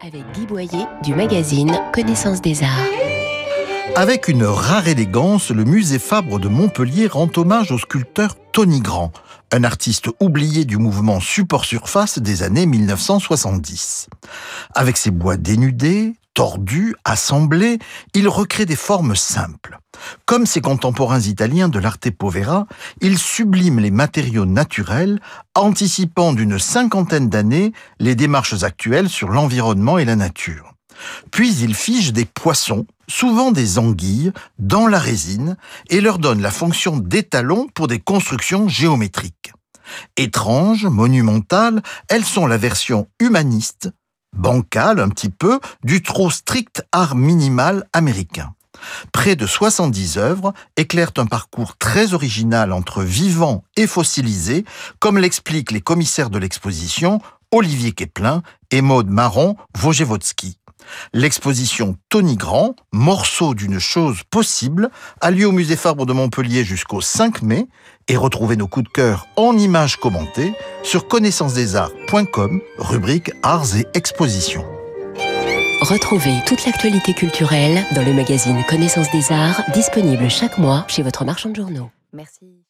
avec Guy Boyer du magazine Connaissance des Arts. Avec une rare élégance, le musée Fabre de Montpellier rend hommage au sculpteur Tony Grand, un artiste oublié du mouvement support-surface des années 1970. Avec ses bois dénudés, tordus, assemblés, il recrée des formes simples. Comme ses contemporains italiens de l'arte povera, il sublime les matériaux naturels, anticipant d'une cinquantaine d'années les démarches actuelles sur l'environnement et la nature. Puis il fige des poissons, souvent des anguilles, dans la résine et leur donne la fonction d'étalon pour des constructions géométriques. Étranges, monumentales, elles sont la version humaniste, bancale un petit peu, du trop strict art minimal américain. Près de 70 œuvres éclairent un parcours très original entre vivant et fossilisé, comme l'expliquent les commissaires de l'exposition Olivier Keplin et Maude Marron Wojewódzki. L'exposition Tony Grand, morceau d'une chose possible, a lieu au musée Fabre de Montpellier jusqu'au 5 mai et retrouvez nos coups de cœur en images commentées sur connaissancesdesarts.com, rubrique Arts et Expositions. Retrouvez toute l'actualité culturelle dans le magazine Connaissance des Arts, disponible chaque mois chez votre marchand de journaux. Merci.